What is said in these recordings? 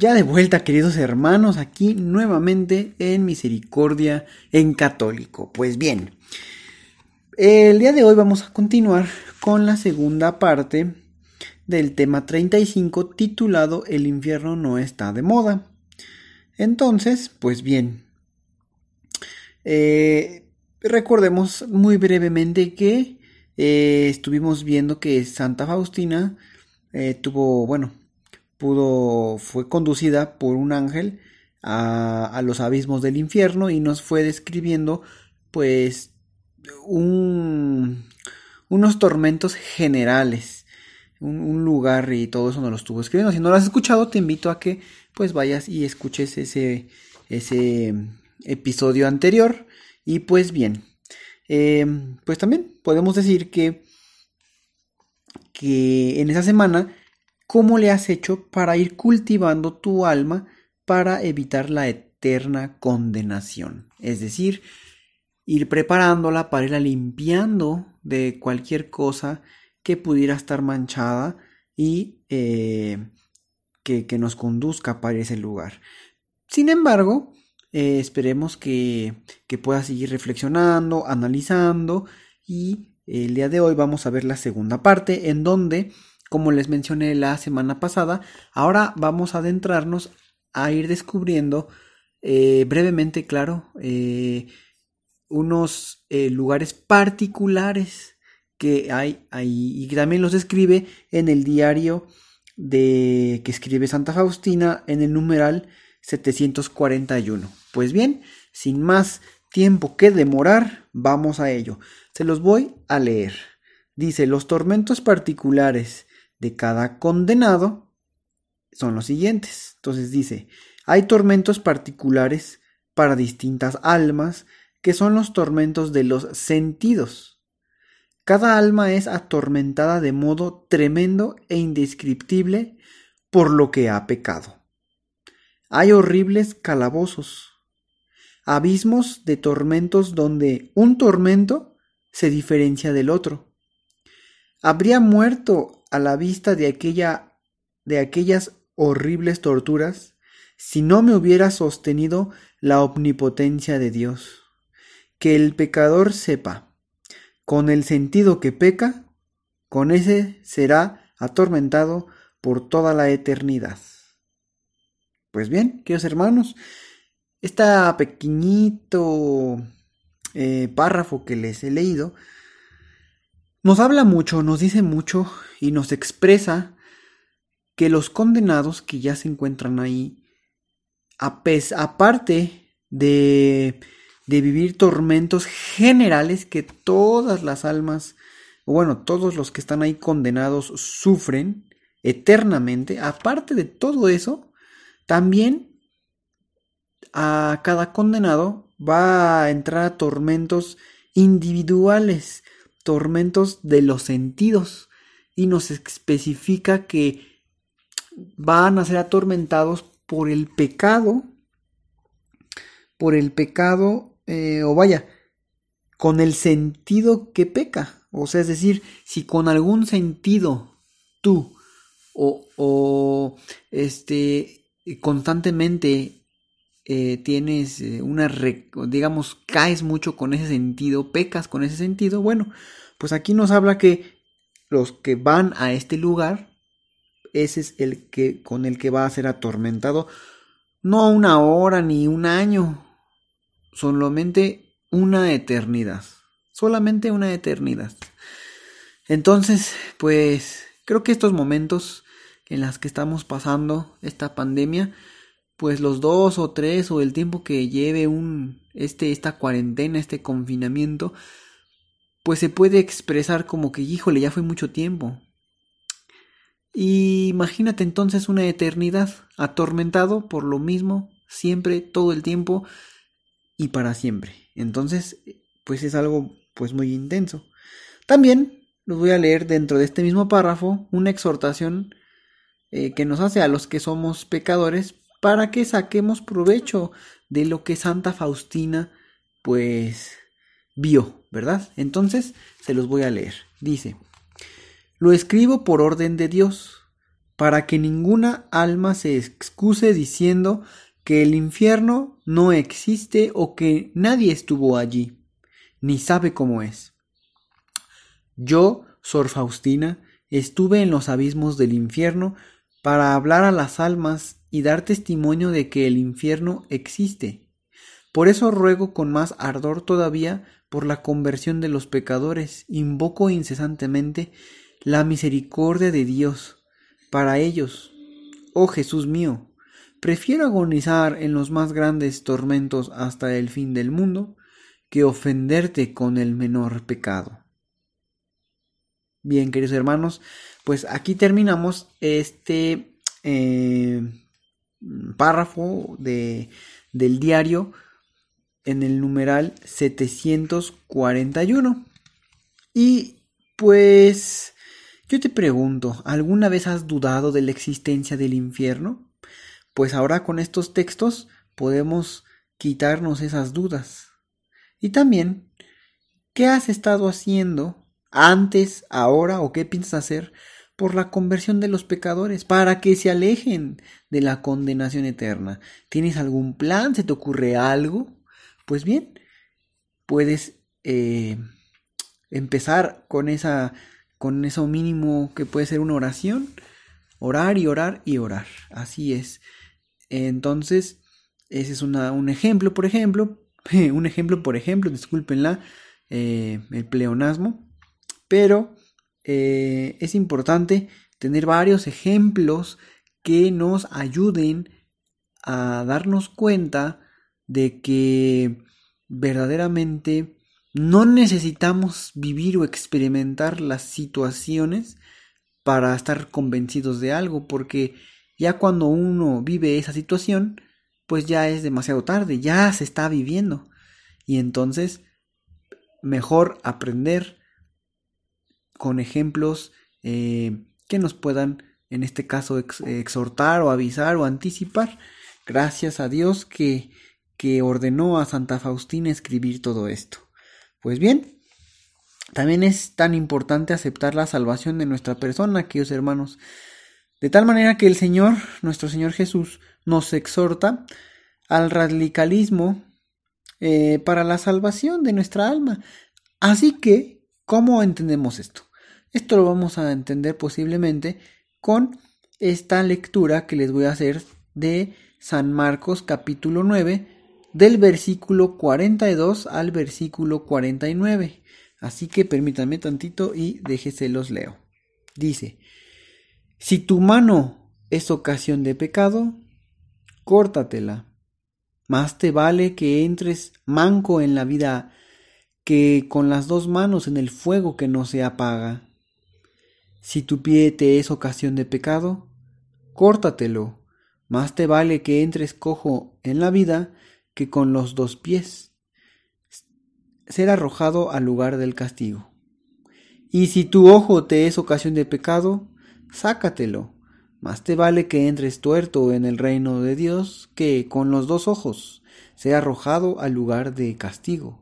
Ya de vuelta, queridos hermanos, aquí nuevamente en Misericordia en Católico. Pues bien, el día de hoy vamos a continuar con la segunda parte del tema 35 titulado El infierno no está de moda. Entonces, pues bien, eh, recordemos muy brevemente que eh, estuvimos viendo que Santa Faustina eh, tuvo, bueno, pudo, fue conducida por un ángel a, los abismos del infierno y nos fue describiendo pues un, unos tormentos generales, un, lugar y todo eso nos lo estuvo escribiendo. Si no lo has escuchado, te invito a que pues vayas y escuches ese, ese episodio anterior. Y pues bien, eh, pues también podemos decir que, que en esa semana ¿Cómo le has hecho para ir cultivando tu alma para evitar la eterna condenación? Es decir, ir preparándola para irla limpiando de cualquier cosa que pudiera estar manchada y eh, que, nos conduzca para ese lugar. Sin embargo, eh, esperemos que, que puedas seguir reflexionando, analizando y el día de hoy vamos a ver la segunda parte en donde como les mencioné la semana pasada, ahora vamos a adentrarnos a ir descubriendo eh, brevemente, claro, eh, unos eh, lugares particulares que hay ahí y también los describe en el diario de que escribe Santa Faustina en el numeral 741. Pues bien, sin más tiempo que demorar, vamos a ello. Se los voy a leer. Dice, los tormentos particulares de cada condenado son los siguientes. Entonces dice, hay tormentos particulares para distintas almas que son los tormentos de los sentidos. Cada alma es atormentada de modo tremendo e indescriptible por lo que ha pecado. Hay horribles calabozos, abismos de tormentos donde un tormento se diferencia del otro. Habría muerto a la vista de aquella de aquellas horribles torturas si no me hubiera sostenido la omnipotencia de Dios. Que el pecador sepa, con el sentido que peca, con ese será atormentado por toda la eternidad. Pues bien, queridos hermanos, este pequeñito eh, párrafo que les he leído nos habla mucho, nos dice mucho y nos expresa que los condenados que ya se encuentran ahí, aparte de, de vivir tormentos generales que todas las almas, bueno, todos los que están ahí condenados sufren eternamente, aparte de todo eso, también a cada condenado va a entrar a tormentos individuales tormentos de los sentidos y nos especifica que van a ser atormentados por el pecado, por el pecado, eh, o vaya, con el sentido que peca. O sea, es decir, si con algún sentido tú o, o este constantemente eh, tienes eh, una, digamos, caes mucho con ese sentido, pecas con ese sentido, bueno, pues aquí nos habla que los que van a este lugar, ese es el que con el que va a ser atormentado, no una hora ni un año, solamente una eternidad, solamente una eternidad. Entonces, pues creo que estos momentos en los que estamos pasando esta pandemia, pues los dos o tres o el tiempo que lleve un este esta cuarentena, este confinamiento, pues se puede expresar como que híjole, ya fue mucho tiempo. Y imagínate entonces una eternidad atormentado por lo mismo, siempre, todo el tiempo y para siempre. Entonces, pues es algo pues muy intenso. También los voy a leer dentro de este mismo párrafo una exhortación eh, que nos hace a los que somos pecadores para que saquemos provecho de lo que Santa Faustina pues vio, ¿verdad? Entonces se los voy a leer. Dice, lo escribo por orden de Dios, para que ninguna alma se excuse diciendo que el infierno no existe o que nadie estuvo allí, ni sabe cómo es. Yo, Sor Faustina, estuve en los abismos del infierno para hablar a las almas y dar testimonio de que el infierno existe. Por eso ruego con más ardor todavía por la conversión de los pecadores, invoco incesantemente la misericordia de Dios para ellos. Oh Jesús mío, prefiero agonizar en los más grandes tormentos hasta el fin del mundo que ofenderte con el menor pecado. Bien, queridos hermanos, pues aquí terminamos este eh, párrafo de, del diario en el numeral 741. Y pues yo te pregunto, ¿alguna vez has dudado de la existencia del infierno? Pues ahora con estos textos podemos quitarnos esas dudas. Y también, ¿qué has estado haciendo antes, ahora o qué piensas hacer por la conversión de los pecadores, para que se alejen de la condenación eterna. ¿Tienes algún plan? ¿Se te ocurre algo? Pues bien, puedes eh, empezar con esa con eso mínimo que puede ser una oración, orar y orar y orar. Así es. Entonces, ese es un ejemplo, por ejemplo, un ejemplo, por ejemplo, discúlpenla, eh, el pleonasmo pero eh, es importante tener varios ejemplos que nos ayuden a darnos cuenta de que verdaderamente no necesitamos vivir o experimentar las situaciones para estar convencidos de algo, porque ya cuando uno vive esa situación, pues ya es demasiado tarde, ya se está viviendo. Y entonces, mejor aprender con ejemplos eh, que nos puedan, en este caso, exhortar o avisar o anticipar. Gracias a Dios que, que ordenó a Santa Faustina escribir todo esto. Pues bien, también es tan importante aceptar la salvación de nuestra persona, queridos hermanos, de tal manera que el Señor, nuestro Señor Jesús, nos exhorta al radicalismo eh, para la salvación de nuestra alma. Así que, ¿cómo entendemos esto? Esto lo vamos a entender posiblemente con esta lectura que les voy a hacer de San Marcos capítulo 9 del versículo 42 al versículo 49. Así que permítanme tantito y los leo. Dice, si tu mano es ocasión de pecado, córtatela. Más te vale que entres manco en la vida que con las dos manos en el fuego que no se apaga. Si tu pie te es ocasión de pecado, córtatelo. Más te vale que entres cojo en la vida que con los dos pies ser arrojado al lugar del castigo. Y si tu ojo te es ocasión de pecado, sácatelo. Más te vale que entres tuerto en el reino de Dios que con los dos ojos sea arrojado al lugar de castigo,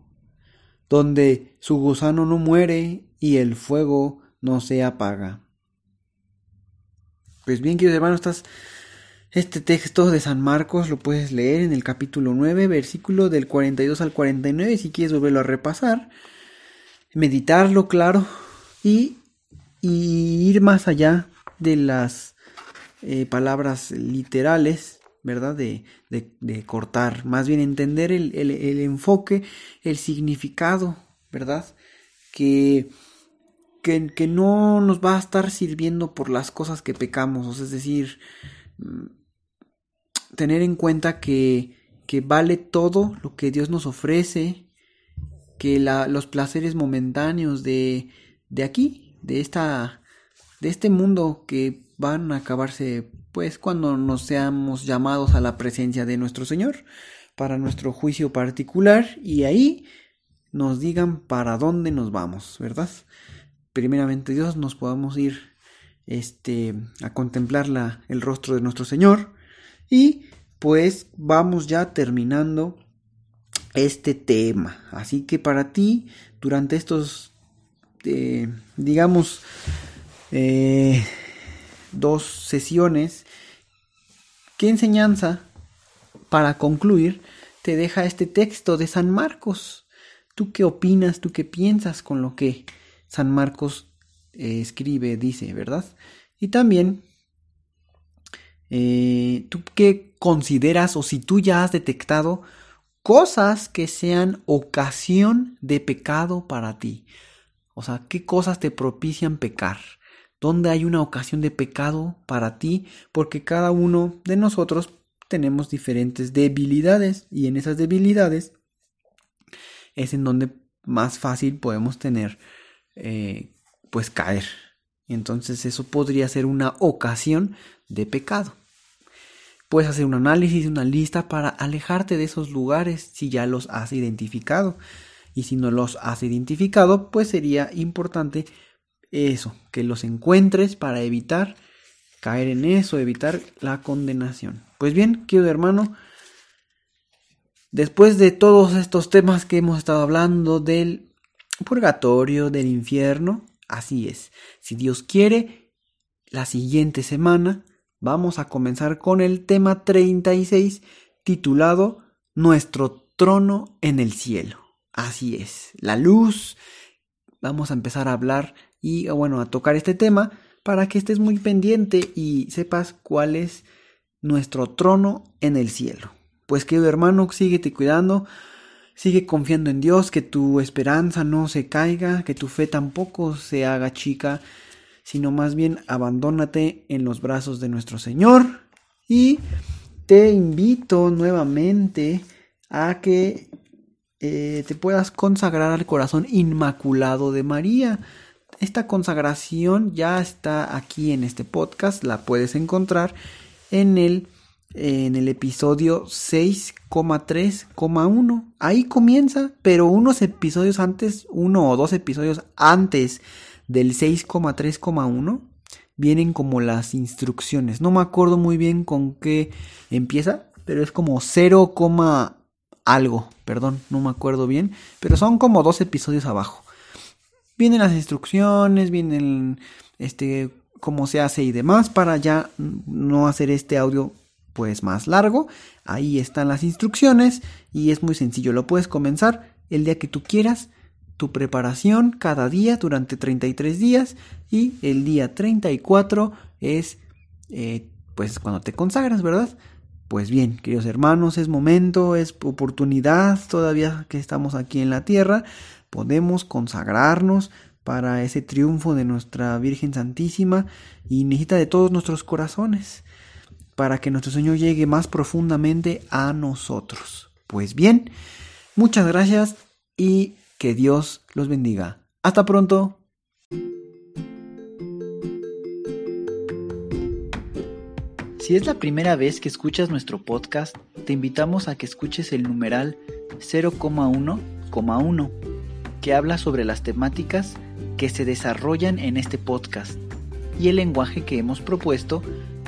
donde su gusano no muere y el fuego no se apaga. Pues bien, queridos hermanos, este texto de San Marcos lo puedes leer en el capítulo 9, versículo del 42 al 49, si quieres volverlo a repasar, meditarlo, claro, y, ir más allá de las eh, palabras literales, ¿verdad? De, de, cortar, más bien entender el, el enfoque, el significado, ¿verdad? Que que, no nos va a estar sirviendo por las cosas que pecamos, es decir, mm, tener en cuenta que, que vale todo lo que Dios nos ofrece, que la, los placeres momentáneos de, de aquí, de, esta, de este mundo que van a acabarse pues cuando nos seamos llamados a la presencia de nuestro Señor para nuestro juicio particular y ahí nos digan para dónde nos vamos, ¿verdad? Primeramente Dios nos podamos ir este a contemplar la, el rostro de nuestro Señor y pues vamos ya terminando este tema. Así que para ti durante estos eh, digamos eh, dos sesiones, ¿qué enseñanza para concluir te deja este texto de San Marcos? ¿Tú qué opinas, tú qué piensas con lo que San Marcos eh, escribe, dice, verdad? Y también, eh, ¿tú qué consideras o si tú ya has detectado cosas que sean ocasión de pecado para ti? O sea, ¿qué cosas te propician pecar? ¿Dónde hay una ocasión de pecado para ti? Porque cada uno de nosotros tenemos diferentes debilidades y en esas debilidades es en donde más fácil podemos tener eh, pues caer. Entonces eso podría ser una ocasión de pecado. Puedes hacer un análisis, una lista para alejarte de esos lugares si ya los has identificado. Y si no los has identificado, pues sería importante eso, que los encuentres para evitar caer en eso, evitar la condenación. Pues bien, querido hermano, después de todos estos temas que hemos estado hablando del purgatorio, del infierno, así es. Si Dios quiere, la siguiente semana vamos a comenzar con el tema 36 titulado Nuestro trono en el cielo. Así es, la luz. Vamos a empezar a hablar y bueno, a tocar este tema para que estés muy pendiente y sepas cuál es nuestro trono en el cielo. Pues querido hermano, síguete cuidando, sigue confiando en Dios, que tu esperanza no se caiga, que tu fe tampoco se haga chica, sino más bien abandónate en los brazos de nuestro Señor y te invito nuevamente a que eh, te puedas consagrar al corazón inmaculado de María. Esta consagración ya está aquí en este podcast, la puedes encontrar en el, en el episodio 6,3,1. Ahí comienza, pero unos episodios antes, uno o dos episodios antes del 6,3,1 vienen como las instrucciones. No me acuerdo muy bien con qué empieza, pero es como 0, algo, perdón, no me acuerdo bien, pero son como dos episodios abajo vienen las instrucciones, vienen este cómo se hace y demás para ya no hacer este audio pues más largo. Ahí están las instrucciones y es muy sencillo, lo puedes comenzar el día que tú quieras, tu preparación cada día durante 33 días y el día 34 es eh, pues cuando te consagras, ¿verdad? Pues bien, queridos hermanos, es momento, es oportunidad todavía que estamos aquí en la tierra podemos consagrarnos para ese triunfo de nuestra Virgen Santísima y necesita de todos nuestros corazones para que nuestro Señor llegue más profundamente a nosotros. Pues bien, muchas gracias y que Dios los bendiga. Hasta pronto. Si es la primera vez que escuchas nuestro podcast, te invitamos a que escuches el numeral 0,1,1 que habla sobre las temáticas que se desarrollan en este podcast y el lenguaje que hemos propuesto